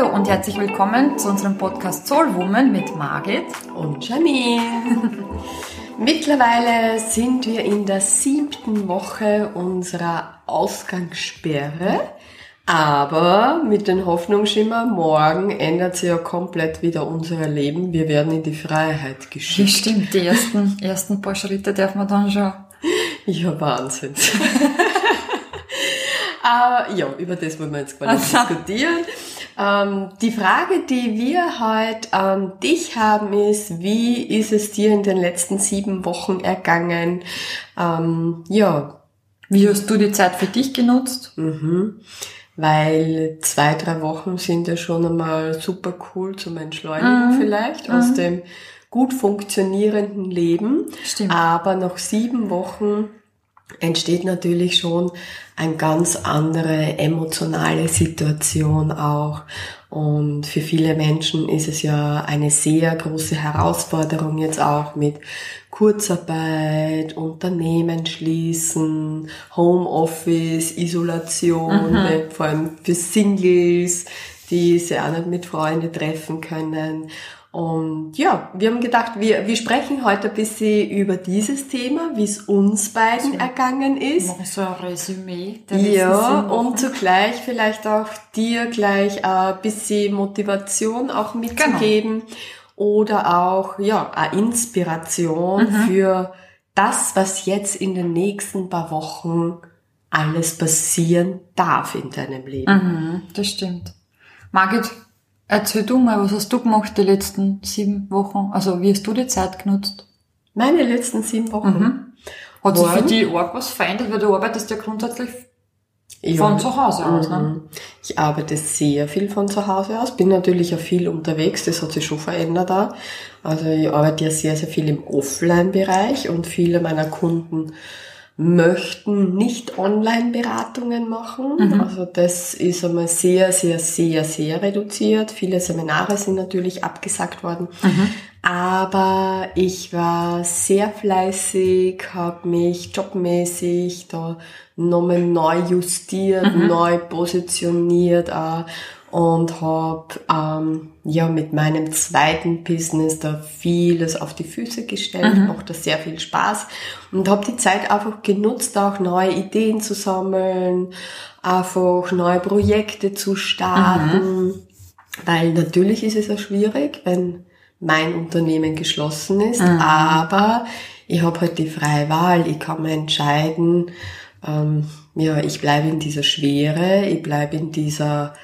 Hallo und herzlich willkommen zu unserem Podcast Soul Woman mit Margit und Janine. Mittlerweile sind wir in der siebten Woche unserer Ausgangssperre. Aber mit den Hoffnungsschimmer, morgen ändert sich ja komplett wieder unser Leben. Wir werden in die Freiheit geschickt. Stimmt, die ersten, ersten paar Schritte darf man dann schon. Ja, Wahnsinn. Aber ja, über das wollen wir jetzt gar nicht also. diskutieren. Ähm, die Frage, die wir heute an dich haben, ist, wie ist es dir in den letzten sieben Wochen ergangen? Ähm, ja. Wie hast du die Zeit für dich genutzt? Mhm weil zwei, drei Wochen sind ja schon einmal super cool zum Entschleunigen mhm. vielleicht mhm. aus dem gut funktionierenden Leben. Stimmt. Aber nach sieben Wochen entsteht natürlich schon eine ganz andere emotionale Situation auch. Und für viele Menschen ist es ja eine sehr große Herausforderung jetzt auch mit Kurzarbeit, Unternehmen schließen, Homeoffice, Isolation, mhm. vor allem für Singles, die sich auch nicht mit Freunden treffen können. Und ja, wir haben gedacht, wir, wir sprechen heute ein bisschen über dieses Thema, wie es uns beiden so, ergangen ist. So ein Resümee. Der ja, und zugleich vielleicht auch dir gleich ein bisschen Motivation auch mitzugeben. Genau. Oder auch, ja, eine Inspiration mhm. für das, was jetzt in den nächsten paar Wochen alles passieren darf in deinem Leben. Mhm, das stimmt. Margit, Erzähl du mal, was hast du gemacht die letzten sieben Wochen? Also wie hast du die Zeit genutzt? Meine letzten sieben Wochen? Mhm. Hat sich für dich arg was verändert? Weil du arbeitest ja grundsätzlich ja. von zu Hause aus, ne? Mhm. Ich arbeite sehr viel von zu Hause aus, bin natürlich auch viel unterwegs, das hat sich schon verändert da. Also ich arbeite ja sehr, sehr viel im Offline-Bereich und viele meiner Kunden möchten nicht Online-Beratungen machen. Mhm. Also das ist einmal sehr, sehr, sehr, sehr reduziert. Viele Seminare sind natürlich abgesagt worden. Mhm. Aber ich war sehr fleißig, habe mich jobmäßig da nochmal neu justiert, mhm. neu positioniert. Auch und habe ähm, ja mit meinem zweiten Business da vieles auf die Füße gestellt, mhm. macht das sehr viel Spaß und habe die Zeit einfach genutzt, auch neue Ideen zu sammeln, einfach neue Projekte zu starten, mhm. weil natürlich ist es ja schwierig, wenn mein Unternehmen geschlossen ist, mhm. aber ich habe halt die freie Wahl, ich kann mir entscheiden, ähm, ja, ich bleibe in dieser Schwere, ich bleibe in dieser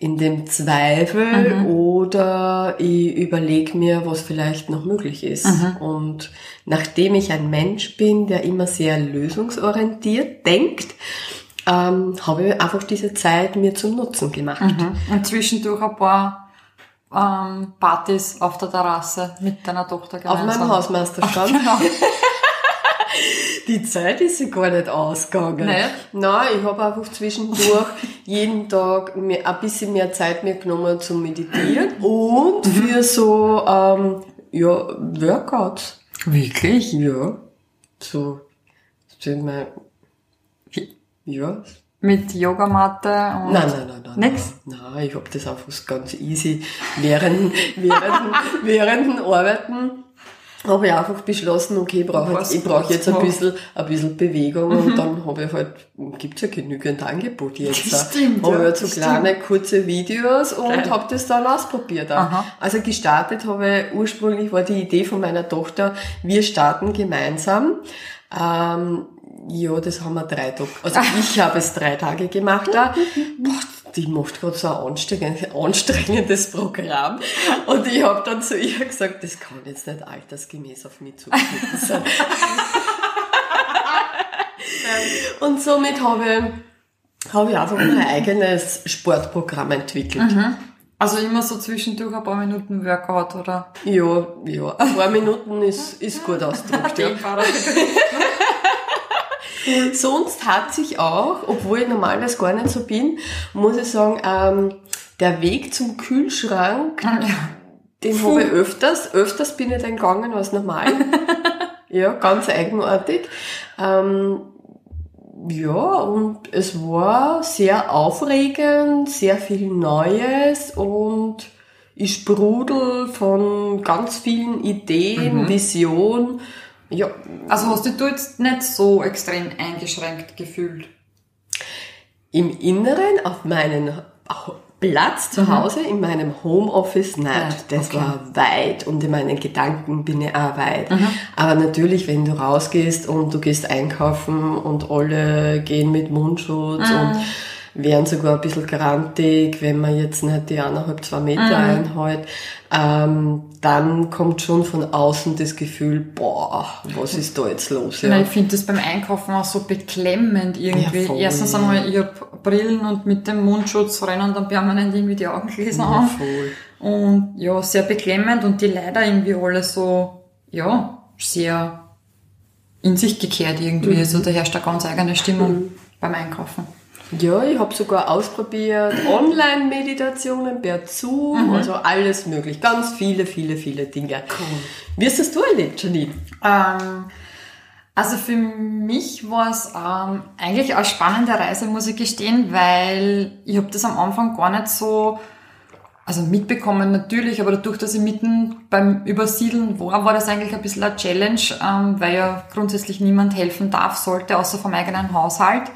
in dem Zweifel mhm. oder ich überlege mir, was vielleicht noch möglich ist. Mhm. Und nachdem ich ein Mensch bin, der immer sehr lösungsorientiert denkt, ähm, habe ich einfach diese Zeit mir zum Nutzen gemacht. Mhm. Und zwischendurch ein paar ähm, Partys auf der Terrasse mit deiner Tochter gemeinsam. Auf meinem Hausmeisterstand. Ach, genau. Die Zeit ist ja gar nicht ausgegangen. Nicht? Nein, ich habe einfach zwischendurch jeden Tag mir ein bisschen mehr Zeit mir genommen zum Meditieren und für so ähm, ja, Workouts. Wirklich? Ja. So, wir, ja. Mit Yogamatte und nein, nein, nein, nein. Nix? Nein, nein ich habe das einfach ganz easy während, während, während Arbeiten habe ich einfach beschlossen, okay, ich brauche jetzt, ich brauche jetzt ein bisschen, ein bisschen Bewegung mhm. und dann habe ich halt, gibt's ja genügend Angebote jetzt. Das stimmt, habe ja, halt so kleine, stimmt. kurze Videos und habe das dann ausprobiert. Auch. Also gestartet habe ich, ursprünglich war die Idee von meiner Tochter, wir starten gemeinsam. Ähm, ja, das haben wir drei Tage, also ich habe es drei Tage gemacht da. Boah, die macht gerade so ein anstrengendes, anstrengendes Programm. Und ich habe dann zu ihr gesagt, das kann jetzt nicht altersgemäß auf mich zugeschnitten sein. und somit habe ich, habe ich einfach mein eigenes Sportprogramm entwickelt. Mhm. Also immer so zwischendurch ein paar Minuten Workout, oder? Ja, ja. Ein paar Minuten ist, ist gut ausgedrückt, ja. Sonst hat sich auch, obwohl ich normalerweise gar nicht so bin, muss ich sagen, ähm, der Weg zum Kühlschrank, ja. den habe ich öfters. Öfters bin ich dann gegangen als normal. ja, ganz eigenartig. Ähm, Ja, und es war sehr aufregend, sehr viel Neues und ich sprudel von ganz vielen Ideen, mhm. Visionen. Ja. Also hast du jetzt nicht so extrem eingeschränkt gefühlt? Im Inneren, auf meinen Platz zu mhm. Hause, in meinem Homeoffice. Ja, das okay. war weit und in meinen Gedanken bin ich auch weit. Mhm. Aber natürlich, wenn du rausgehst und du gehst einkaufen und alle gehen mit Mundschutz mhm. und wären sogar ein bisschen grantig, wenn man jetzt nicht die eineinhalb, zwei Meter mhm. einhält, ähm, dann kommt schon von außen das Gefühl, boah, was ist da jetzt los? Ja. Nein, ich finde das beim Einkaufen auch so beklemmend irgendwie. Ja, Erstens einmal, ich hab Brillen und mit dem Mundschutz rennen dann permanent irgendwie die Augengläser ja, auf. Und ja, sehr beklemmend und die leider irgendwie alle so, ja, sehr in sich gekehrt irgendwie. Mhm. Also da herrscht eine ganz eigene Stimmung mhm. beim Einkaufen. Ja, ich habe sogar ausprobiert Online-Meditationen per Zoom, mhm. also alles möglich. Ganz viele, viele, viele Dinge. Cool. Wie hast das du erlebt, Janine? Ähm, also für mich war es ähm, eigentlich eine spannende Reise, muss ich gestehen, weil ich habe das am Anfang gar nicht so also mitbekommen natürlich, aber dadurch, dass ich mitten beim Übersiedeln war, war das eigentlich ein bisschen eine Challenge, ähm, weil ja grundsätzlich niemand helfen darf, sollte, außer vom eigenen Haushalt.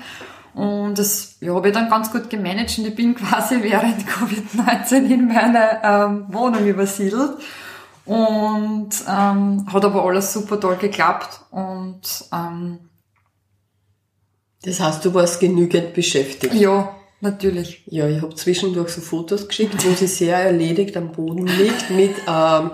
Und das ja, habe ich dann ganz gut gemanagt und ich bin quasi während Covid-19 in meine ähm, Wohnung übersiedelt. Und ähm, hat aber alles super toll geklappt. Und ähm, das heißt, du warst genügend beschäftigt. Ja, natürlich. Ja, ich habe zwischendurch so Fotos geschickt, wo sie sehr erledigt am Boden liegt mit ähm,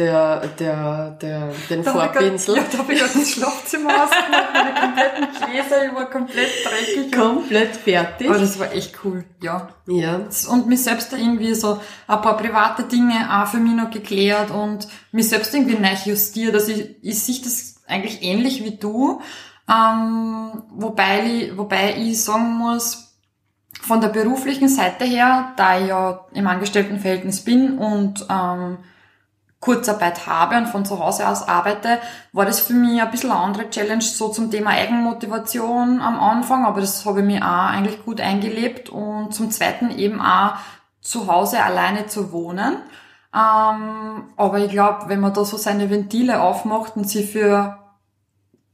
der, der, der, den da Vorpinsel. Grad, ja, da habe ich das Schlafzimmer ausgemacht, meine kompletten Gläser, ich war komplett dreckig. Komplett fertig. Aber das war echt cool, ja. Ja. Und mich selbst da irgendwie so ein paar private Dinge auch für mich noch geklärt und mich selbst irgendwie neu justiert. Also ich, ich sehe das eigentlich ähnlich wie du, ähm, wobei, ich, wobei ich sagen muss, von der beruflichen Seite her, da ich ja im Angestelltenverhältnis bin und ähm, Kurzarbeit habe und von zu Hause aus arbeite, war das für mich ein bisschen eine andere Challenge so zum Thema Eigenmotivation am Anfang, aber das habe ich mir auch eigentlich gut eingelebt und zum Zweiten eben auch zu Hause alleine zu wohnen. Ähm, aber ich glaube, wenn man da so seine Ventile aufmacht und sie für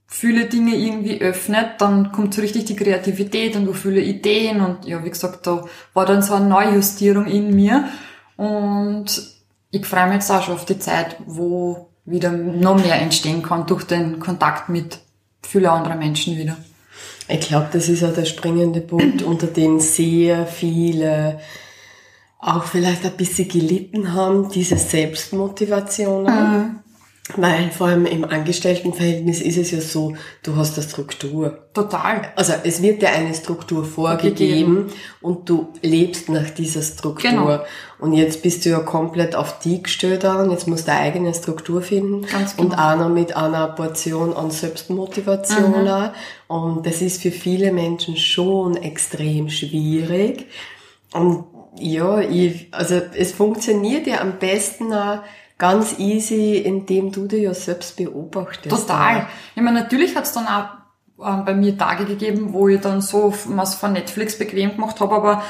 viele Dinge irgendwie öffnet, dann kommt so richtig die Kreativität und du viele Ideen und ja, wie gesagt, da war dann so eine Neujustierung in mir und ich freue mich jetzt auch schon auf die Zeit, wo wieder noch mehr entstehen kann durch den Kontakt mit vielen anderen Menschen wieder. Ich glaube, das ist auch der springende Punkt, unter dem sehr viele auch vielleicht ein bisschen gelitten haben, diese Selbstmotivation. Mhm. Weil vor allem im Angestelltenverhältnis ist es ja so, du hast eine Struktur. Total. Also es wird dir eine Struktur vorgegeben und du lebst nach dieser Struktur. Genau. Und jetzt bist du ja komplett auf die gestellt an, jetzt musst du eine eigene Struktur finden. Ganz genau. Und auch noch mit einer Portion an Selbstmotivation. Mhm. Und das ist für viele Menschen schon extrem schwierig. Und ja, ich, also es funktioniert ja am besten auch, ganz easy, indem du dir ja selbst beobachtest. Total. Ich meine, natürlich hat es dann auch äh, bei mir Tage gegeben, wo ich dann so was von Netflix bequem gemacht habe, aber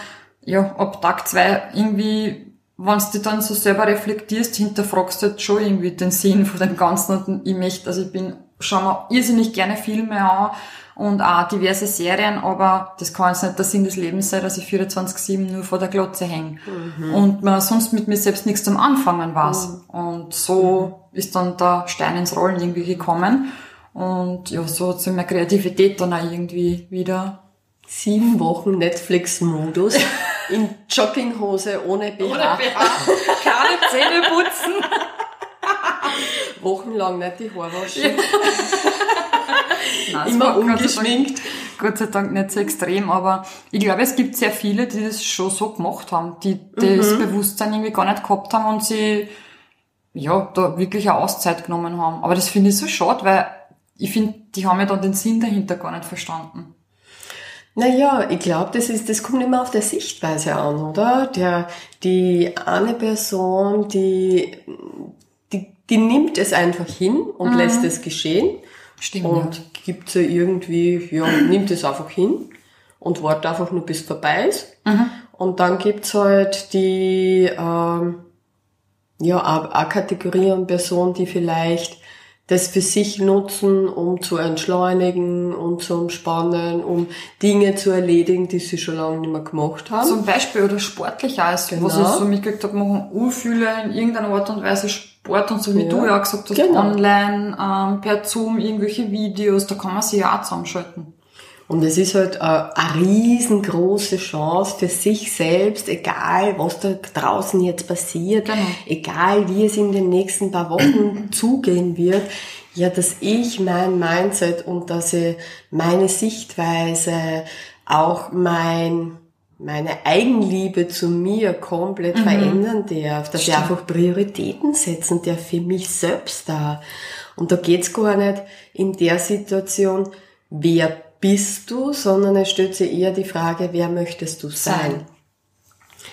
ja, ab Tag zwei irgendwie, wenn du dann so selber reflektierst, hinterfragst du halt schon irgendwie den Sinn von dem Ganzen und ich möchte, also ich bin, schau mal irrsinnig gerne Filme an, und auch diverse Serien, aber das kann jetzt nicht der Sinn des Lebens sein, dass ich 24-7 nur vor der Glotze hänge. Mhm. Und man sonst mit mir selbst nichts zum Anfangen weiß. Mhm. Und so mhm. ist dann der Stein ins Rollen irgendwie gekommen. Und ja, so hat sich meine Kreativität dann auch irgendwie wieder sieben Wochen Netflix-Modus in Jogginghose ohne BH. Ohne BH. Keine Zähne putzen. Wochenlang nicht die Haare waschen. Nein, immer ungeschminkt. Gott sei Dank nicht so extrem, aber ich glaube, es gibt sehr viele, die das schon so gemacht haben, die das mhm. Bewusstsein irgendwie gar nicht gehabt haben und sie ja, da wirklich eine Auszeit genommen haben. Aber das finde ich so schade, weil ich finde, die haben ja dann den Sinn dahinter gar nicht verstanden. Naja, ich glaube, das ist, das kommt immer auf der Sichtweise an, oder? Der, die eine Person, die, die, nimmt es einfach hin und mhm. lässt es geschehen Stimmt, und ja. gibt sie irgendwie, ja, nimmt es einfach hin und wartet einfach nur bis es vorbei ist. Mhm. Und dann gibt's halt die, ähm, ja, auch Kategorie an Personen, die vielleicht das für sich nutzen, um zu entschleunigen, um zu entspannen, um Dinge zu erledigen, die sie schon lange nicht mehr gemacht haben. Zum Beispiel oder sportlich auch, was Genau. ich so mitgekriegt habe, machen urfühle in irgendeiner Art und Weise Sport und so wie Ja. du ja auch gesagt hast, Genau. online, ähm, per Zoom, irgendwelche Videos, da kann man sich ja auch zusammenschalten. Und es ist halt äh, eine riesengroße Chance für sich selbst, egal was da draußen jetzt passiert, Genau. egal wie es in den nächsten paar Wochen zugehen wird, ja, dass ich mein Mindset und dass ich meine Sichtweise, auch mein meine Eigenliebe zu mir komplett verändern darf, dass ich Stimmt. einfach Prioritäten setzen darf für mich selbst da. Und da geht's gar nicht in der Situation, wer bist du, sondern es stellt sich eher die Frage, wer möchtest du sein? Sein.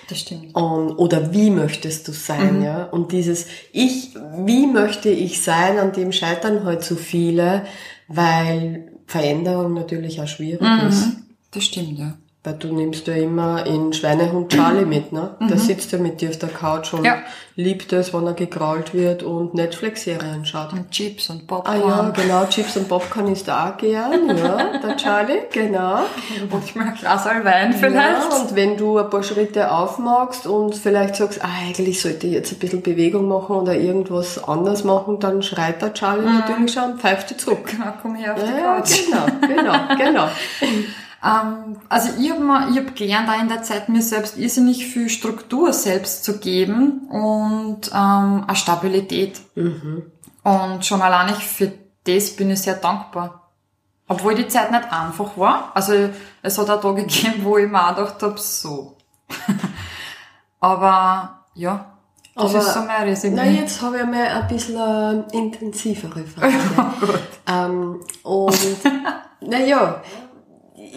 Das stimmt. Und, oder wie möchtest du sein, ja? Und dieses Ich, wie möchte ich sein, an dem scheitern halt so viele, weil Veränderung natürlich auch schwierig ist. Das stimmt, ja. Weil du nimmst ja immer in Schweinehund Charlie mit, ne? Der sitzt ja mit dir auf der Couch und Ja. liebt es, wenn er gekrault wird und Netflix-Serien schaut. Und Chips und Ah Popcorn. ja, genau, Chips und Popcorn ist da auch gern, ja, der Charlie, genau. Manchmal ein Glas Wein vielleicht. Ja, und wenn du ein paar Schritte aufmachst und vielleicht sagst, ah, eigentlich sollte ich jetzt ein bisschen Bewegung machen oder irgendwas anders machen, dann schreit der Charlie natürlich schon und pfeift dich zurück. Genau, komm her auf die Ja, Couch. genau, genau, genau. Ähm, also ich habe hab gelernt, auch in der Zeit mir selbst irrsinnig viel Struktur selbst zu geben und ähm, eine Stabilität. Und schon allein ich für das bin ich sehr dankbar. Obwohl die Zeit nicht einfach war. Also es hat auch Tage gegeben, wo ich mir auch gedacht habe, so. Aber ja, das Aber- ist so meine Risiken. Na, jetzt habe ich einmal ein bisschen intensivere Frage. ähm, und, naja,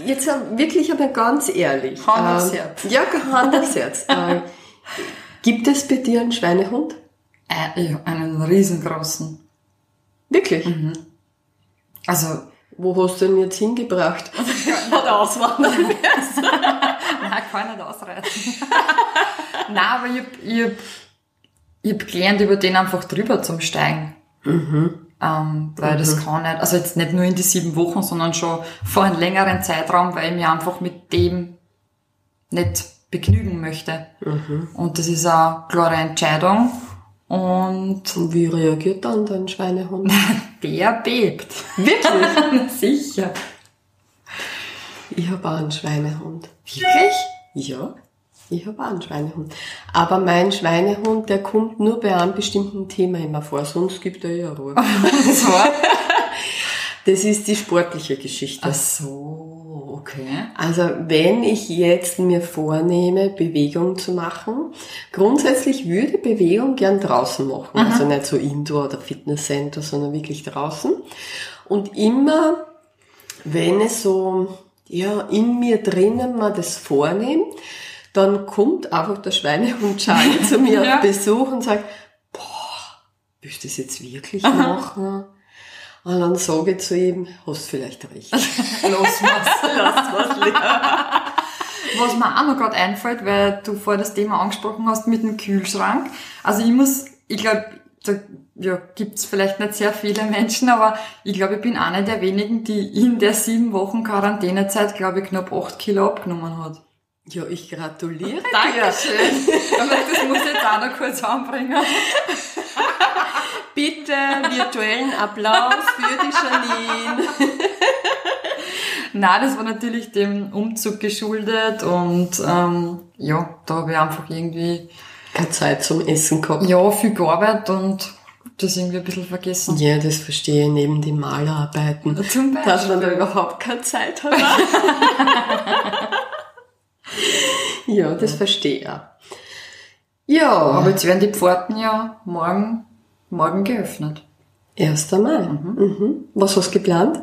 jetzt ähm, wirklich aber ganz ehrlich. Hand aufs ähm, Herz. Ja, Hand aufs Herz. äh, gibt es bei dir einen Schweinehund? Äh, ja, einen riesengroßen. Wirklich? Also, Wo hast du den jetzt hingebracht? Hat auswandern Nein, kann nicht ausreißen. Nein, aber ich hab, ich hab, ich hab gelernt, über den einfach drüber zum Steigen. Ähm, weil das kann nicht, also jetzt nicht nur in die sieben Wochen, sondern schon vor einem längeren Zeitraum, weil ich mich einfach mit dem nicht begnügen möchte. Und das ist eine klare Entscheidung. Und Und wie reagiert dann dein Schweinehund? der bebt. Wirklich? Sicher. Ich habe auch einen Schweinehund. Wirklich? Ja, ich habe auch einen Schweinehund. Aber mein Schweinehund, der kommt nur bei einem bestimmten Thema immer vor, sonst gibt er ja Ruhe. Das war. Das ist die sportliche Geschichte. Ach so, okay. Also wenn ich jetzt mir vornehme, Bewegung zu machen, grundsätzlich würde Bewegung gern draußen machen. Also nicht so Indoor oder Fitnesscenter, sondern wirklich draußen. Und immer, wenn es so, ja, in mir drinnen mal das vornehme, dann kommt einfach der Schweinehund Charlie zu mir Ja. auf Besuch und sagt, boah, willst du das jetzt wirklich machen? Und dann sage ich zu ihm, hast vielleicht recht. Los, was. Lass was liegen. Was mir auch noch gerade einfällt, weil du vorher das Thema angesprochen hast mit dem Kühlschrank. Also ich muss, ich glaube, da ja, gibt's vielleicht nicht sehr viele Menschen, aber ich glaube, ich bin eine der wenigen, die in der sieben Wochen Quarantänezeit, glaube ich, knapp acht Kilo abgenommen hat. Ja, ich gratuliere dir. Dankeschön. Aber das muss ich jetzt auch noch kurz anbringen. Bitte virtuellen Applaus für die Janine. Nein, das war natürlich dem Umzug geschuldet und ähm, ja, da habe ich einfach irgendwie Keine Zeit zum Essen gehabt. ja viel gearbeitet und das irgendwie ein bisschen vergessen. Ja, das verstehe ich neben den Malerarbeiten. Zum Dass man da überhaupt keine Zeit hat. Ja, das verstehe ich. Ja, Aber jetzt werden die Pforten ja morgen, morgen geöffnet. 1. Mai. Mhm. Was hast du geplant?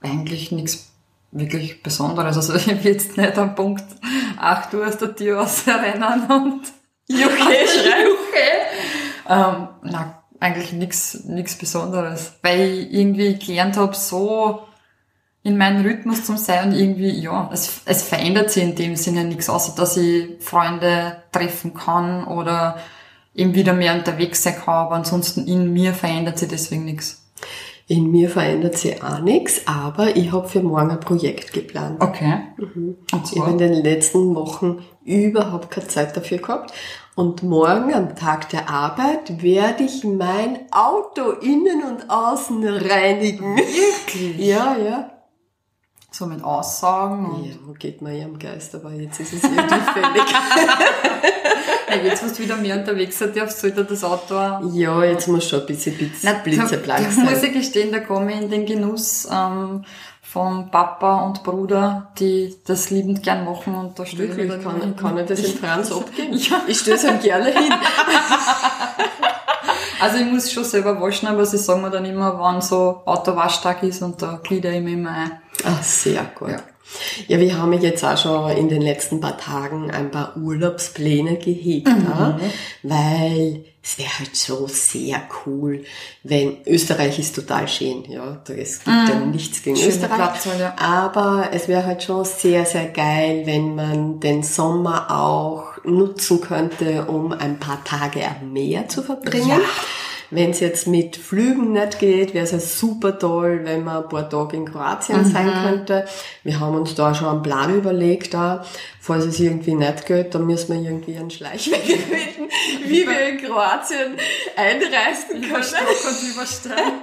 Eigentlich nichts wirklich Besonderes. Also ich will jetzt nicht am Punkt 8 Uhr aus der Tür rausrennen und Juche schreien. Ähm, na, eigentlich nichts Besonderes, weil ich irgendwie gelernt habe, so in meinen Rhythmus zu sein und irgendwie, ja, es, es verändert sich in dem Sinne nichts, außer dass ich Freunde treffen kann oder eben wieder mehr unterwegs sein kann, aber ansonsten in mir verändert sich deswegen nichts. In mir verändert sich auch nichts, aber ich habe für morgen ein Projekt geplant. Okay. Mhm. Ich habe in den letzten Wochen überhaupt keine Zeit dafür gehabt. Und morgen am Tag der Arbeit werde ich mein Auto innen und außen reinigen. Wirklich? Ja, ja. So mit Aussagen und... Ja, geht mir ja am Geist, aber jetzt ist es irgendwie fällig. ja, jetzt, wo du wieder mehr unterwegs sein darfst, sollte das Auto. Ja, jetzt muss schon ein bisschen blitz, blitzeblank sein. muss ich gestehen, da komme ich in den Genuss ähm, von Papa und Bruder, die das liebend gern machen und da stelle ich kann, hin. kann ich das in Franz abgeben? ja. Ich es ihm gerne hin. also ich muss schon selber waschen, aber sie sagen mir dann immer, wann so Autowaschtag ist und da glieder ich mich immer ein. Ach, sehr gut. Ja. Ja, wir haben jetzt auch schon in den letzten paar Tagen ein paar Urlaubspläne gehegt, mhm. ja, weil es wäre halt so sehr cool, wenn Österreich ist total schön, ja, es gibt mhm. ja nichts gegen Schöne Österreich, Platz, ja. aber es wäre halt schon sehr, sehr geil, wenn man den Sommer auch nutzen könnte, um ein paar Tage am Meer zu verbringen. Ja wenn es jetzt mit Flügen nicht geht, wäre es ja super toll, wenn man ein paar Tage in Kroatien mhm. sein könnte. Wir haben uns da schon einen Plan überlegt, da, falls es irgendwie nicht geht, dann müssen wir irgendwie einen Schleichweg finden, wie wir in Kroatien einreisen können. und überstellen.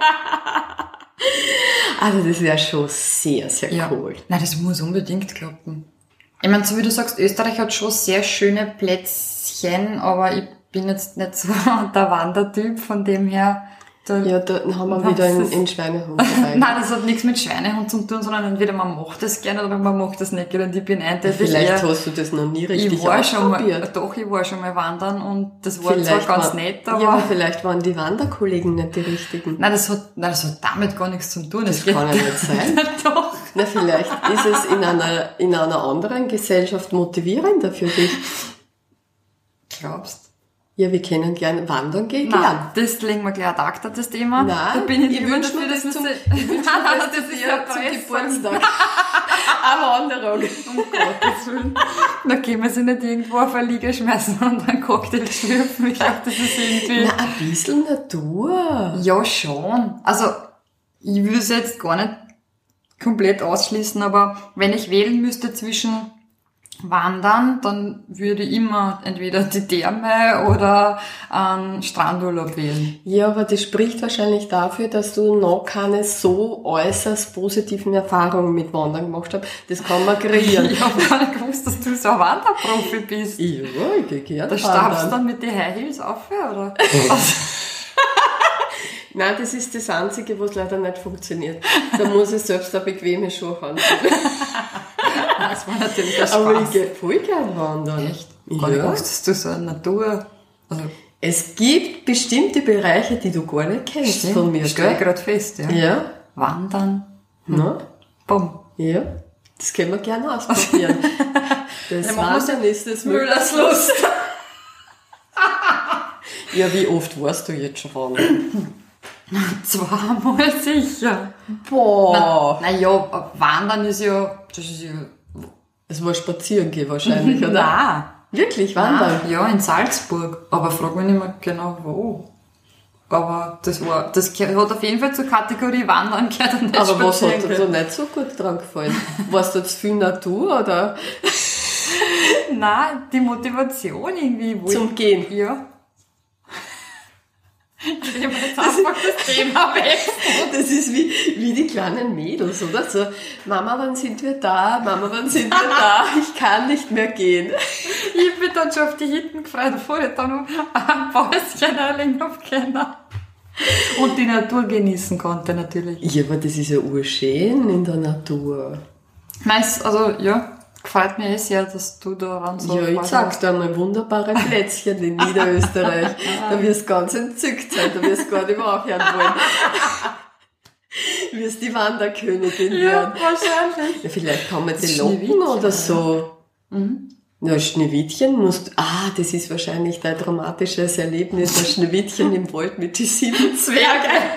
Also das wäre schon sehr, sehr ja. cool. Nein, das muss unbedingt klappen. Ich meine, so wie du sagst, Österreich hat schon sehr schöne Plätzchen, aber ich bin jetzt nicht so der Wandertyp, von dem her. Da, ja, da haben wir wieder einen, einen Schweinehund dabei. Nein, das hat nichts mit Schweinehund zu tun, sondern entweder man macht das gerne oder man macht das nicht gerne. Und ich bin eindeutig Vielleicht eher, hast du das noch nie richtig ich war schon mal, Doch, ich war schon mal wandern und das war vielleicht zwar ganz war, nett, aber... Ja, aber vielleicht waren die Wanderkollegen nicht die richtigen. Nein, das hat, nein, das hat damit gar nichts zu tun. Das, das kann ja nicht sein. doch. Na, vielleicht ist es in einer, in einer anderen Gesellschaft motivierender für dich. Glaubst ja, wir können gerne wandern gehen. Nein, gern. das legen wir gleich ad acta, das Thema. Nein, da bin ich, ich wünsche mir das, zum, ich wünsch mir das, das ist ja zum Geburtstag. Eine Wanderung. Um Gottes Willen. Da können wir sie nicht irgendwo auf eine Liege schmeißen und einen Cocktail schlürfen. Ich glaube, das ist irgendwie... Na, ein bisschen Natur. Ja, schon. Also, ich will es jetzt gar nicht komplett ausschließen, aber wenn ich wählen müsste zwischen wandern, dann würde ich immer entweder die Therme oder einen Strandurlaub wählen. Ja, aber das spricht wahrscheinlich dafür, dass du noch keine so äußerst positiven Erfahrungen mit Wandern gemacht hast. Das kann man kreieren. ich habe gar nicht gewusst, dass du so ein Wanderprofi bist. Ja, ich gehe gerne Da stapfst du dann mit den High Heels auf, oder? Nein, das ist das Einzige, was leider nicht funktioniert. Da muss ich selbst eine bequeme Schuhe haben. das war natürlich ein Spaß. Aber ich gehe voll gern wandern. Echt? Ja. Gar nicht dass du so eine Natur... Also es gibt bestimmte Bereiche, die du gar nicht kennst Stimmt, von mir. Stell gerade fest, ja. Ja. Wandern. Hm. Na? Bumm. Ja. Das können wir gerne ausprobieren. das Wandern ist des Müllers Lust. ja, wie oft warst du jetzt schon wandern? Zweimal sicher. Boah. Na, na ja, Wandern ist ja, das ist ja... Es war spazieren gehen wahrscheinlich, oder? Nein. Wirklich, wandern? Nein, ja, in Salzburg. Aber frag mich nicht mehr genau wo. Aber das war, das hat auf jeden Fall zur Kategorie Wandern gehört und nicht Aber was hat dir so nicht so gut dran gefallen? Warst du jetzt viel Natur, oder? Nein, die Motivation irgendwie. Zum Gehen? Ja. Einfach das Thema weg. Das ist wie, wie die kleinen Mädels, oder? So, Mama, wann sind wir da? Mama, wann sind wir da? Ich kann nicht mehr gehen. Ich bin dann schon auf die Hitten gefreut, bevor ich dann noch ein Päuschen einlegen auf Kinder. Und die Natur genießen konnte, natürlich. Ja, aber das ist ja urschön in der Natur. Meist, also, ja, Gefällt mir eh sehr, dass du daran so Ja, ich zeig dir mal wunderbare Plätzchen in Niederösterreich. da wirst du ganz entzückt sein, da wirst du gar nicht mehr aufhören wollen. wirst die Wanderkönigin ja, werden. wahrscheinlich. Ja, vielleicht kann man die locken oder so. Mhm. Na, Schneewittchen musst, ah, das ist wahrscheinlich dein dramatisches Erlebnis, das Schneewittchen im Wald mit den sieben Zwergen.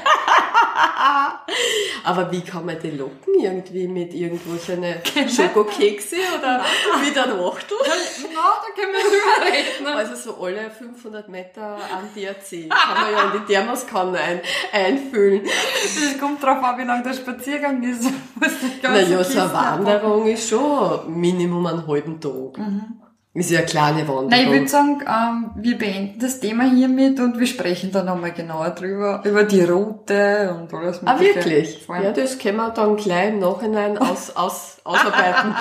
Aber wie kann man die locken? Irgendwie mit irgendwelchen Schokokekse oder mit einem Achtel? Na, da können wir drüber reden. Also so alle 500 Meter an DRC kann man ja in die Thermoskanne ein, einfüllen. Das kommt drauf an, wie lang der Spaziergang ist. Naja, so eine Wanderung ist schon Minimum einen halben Tag. Mhm. Ist ja eine kleine Wanderung. Nein, ich würde sagen, ähm, wir beenden das Thema hiermit und wir sprechen dann nochmal genauer drüber, über die Route und alles Ah, wirklich? Ja, das können wir dann gleich im Nachhinein aus, aus, ausarbeiten.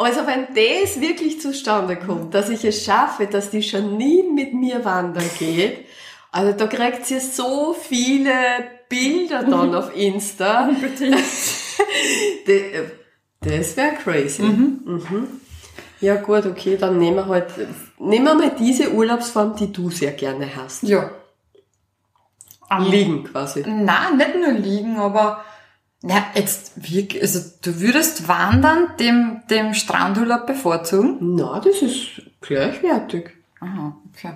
also wenn das wirklich zustande kommt, dass ich es schaffe, dass die Janine mit mir wandern geht, also da kriegt sie so viele Bilder dann auf Insta. Unbedingt. Das wäre crazy. Mhm. Mhm. Ja gut, okay, dann nehmen wir halt, nehmen wir mal diese Urlaubsform, die du sehr gerne hast. Ja. Um, liegen quasi. Nein, nicht nur liegen, aber na, jetzt wirklich, also du würdest wandern dem, dem Strandurlaub bevorzugen? Na, das ist gleichwertig. Aha, okay.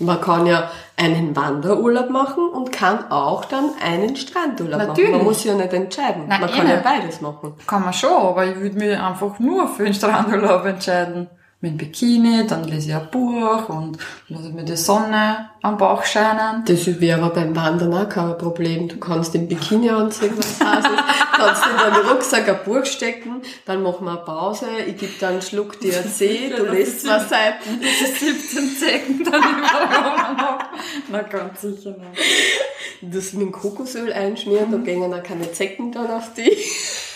Man kann ja einen Wanderurlaub machen und kann auch dann einen Strandurlaub Natürlich. machen. Man muss ja nicht entscheiden. Nein, man kann ja beides machen. Kann man schon, aber ich würde mich einfach nur für den Strandurlaub entscheiden mit dem Bikini, dann lese ich ein Buch und lasse mir die Sonne am Bauch scheinen. Das wäre aber beim Wandern auch kein Problem. Du kannst den Bikini anziehen, was heißt kannst in deinen Rucksack ein Buch stecken, dann machen wir eine Pause, ich gebe dann einen Schluck DRC, du lässt zwei Seiten. Diese 17 Zecken dann habe. Na, ganz sicher nicht. Das mit dem Kokosöl einschmieren, da gehen auch keine Zecken dann auf dich.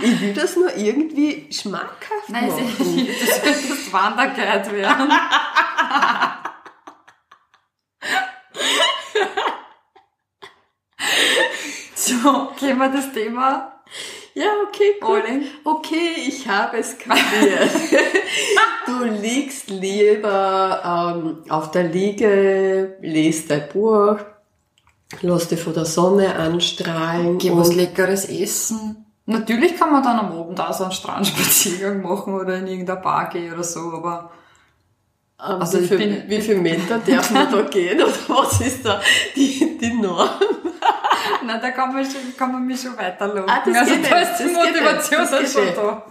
Ich will das nur irgendwie schmackhaft Nein, machen. Nein, das wird das Wanderkleid werden. so, gehen wir das Thema ja, okay, gut. Okay, ich habe es kapiert. du liegst lieber ähm, auf der Liege, liest dein Buch, lässt dich von der Sonne anstrahlen. Geh was Leckeres essen. Natürlich kann man dann am Abend auch so einen Strandspaziergang machen oder in irgendeiner Bar gehen oder so, aber um, ähm, also wie, viel, bin, wie viel Meter darf man da gehen oder was ist da die, die Norm? Nein, da kann man, schon, kann man mich schon weiterlocken. Ah, das also da ist die Motivation dann schon da.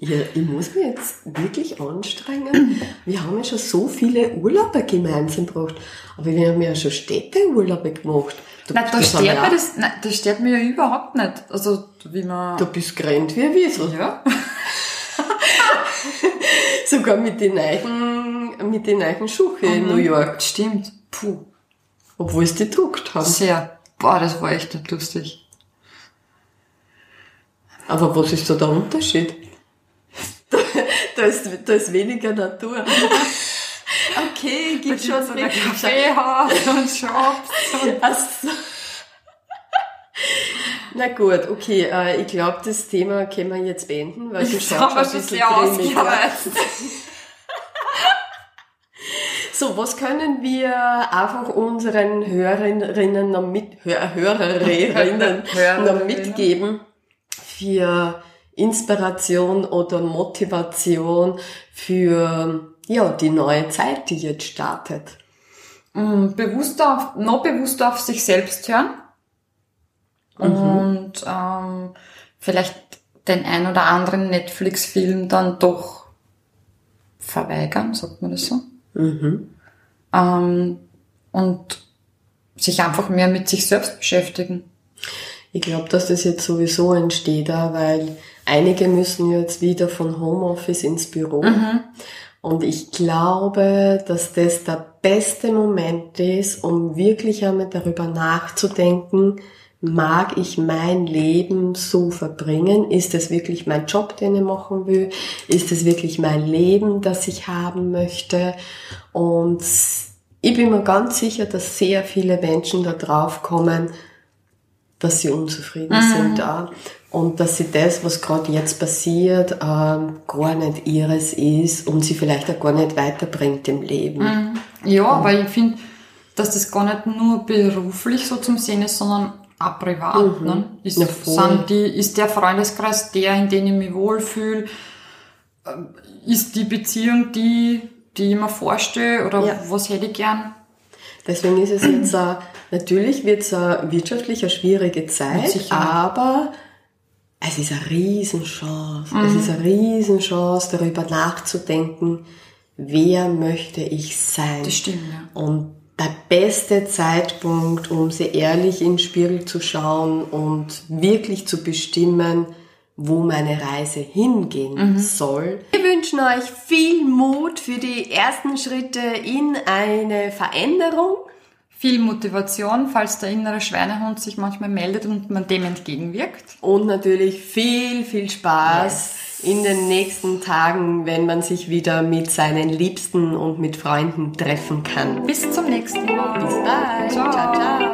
Ja, ich muss mich jetzt wirklich anstrengen. Wir haben ja schon so viele Urlaube gemeinsam gemacht. Aber wir haben ja schon Städteurlaube gemacht. Du, nein, das stört, mir das, nein, das stört mir ja überhaupt nicht. Also, wie man... Du bist gerannt wie ein Wiesel. Ja. Sogar mit den neuen, mit den neuen Schuhe mhm. in New York. Stimmt. Puh. Obwohl es die druckt haben. Sehr. Boah, das war echt nicht lustig. Aber was ist da der Unterschied? Da, da, ist, da ist weniger Natur. Okay, gibt schon so ein Kaffeehaus und Shops und. Na gut, okay, äh, ich glaube, das Thema können wir jetzt beenden, weil schaut schon ein bisschen grimmig So, was können wir einfach unseren Hörerinnen noch mit, Hör, Hörerinnen noch mitgeben für Inspiration oder Motivation für ja, die neue Zeit, die jetzt startet. Mm, bewusster noch bewusster auf sich selbst hören. Mhm. Und ähm, vielleicht den ein oder anderen Netflix-Film dann doch verweigern, sagt man das so. Mhm. Ähm, und sich einfach mehr mit sich selbst beschäftigen. Ich glaube, dass das jetzt sowieso entsteht, weil einige müssen jetzt wieder von Homeoffice ins Büro. Mhm. Und ich glaube, dass das der beste Moment ist, um wirklich einmal darüber nachzudenken, mag ich mein Leben so verbringen? Ist es wirklich mein Job, den ich machen will? Ist es wirklich mein Leben, das ich haben möchte? Und ich bin mir ganz sicher, dass sehr viele Menschen da drauf kommen, dass sie unzufrieden mhm. sind auch. Und dass sie das, was gerade jetzt passiert, ähm, gar nicht ihres ist und sie vielleicht auch gar nicht weiterbringt im Leben. Mhm. Ja, aber ich finde, dass das gar nicht nur beruflich so zum Sehen ist, sondern auch privat. Mhm. Ne? Ist, Ja, sind die, ist der Freundeskreis der, in dem ich mich wohlfühle? Ähm, Ist die Beziehung die, die ich mir vorstelle? Oder Ja. was hätte ich gern? Deswegen ist es jetzt, äh, natürlich wird es äh, wirtschaftlich eine schwierige Zeit, aber es ist eine Riesenchance. Mhm. Es ist eine Riesenchance, darüber nachzudenken, wer möchte ich sein. Das stimmt, ja. Und der beste Zeitpunkt, um sehr ehrlich in den Spiegel zu schauen und wirklich zu bestimmen, wo meine Reise hingehen soll. Wir wünschen euch viel Mut für die ersten Schritte in eine Veränderung. Viel Motivation, falls der innere Schweinehund sich manchmal meldet und man dem entgegenwirkt. Und natürlich viel, viel Spaß in den nächsten Tagen, wenn man sich wieder mit seinen Liebsten und mit Freunden treffen kann. Bis zum nächsten Mal. Bis bald. Ciao. ciao. ciao.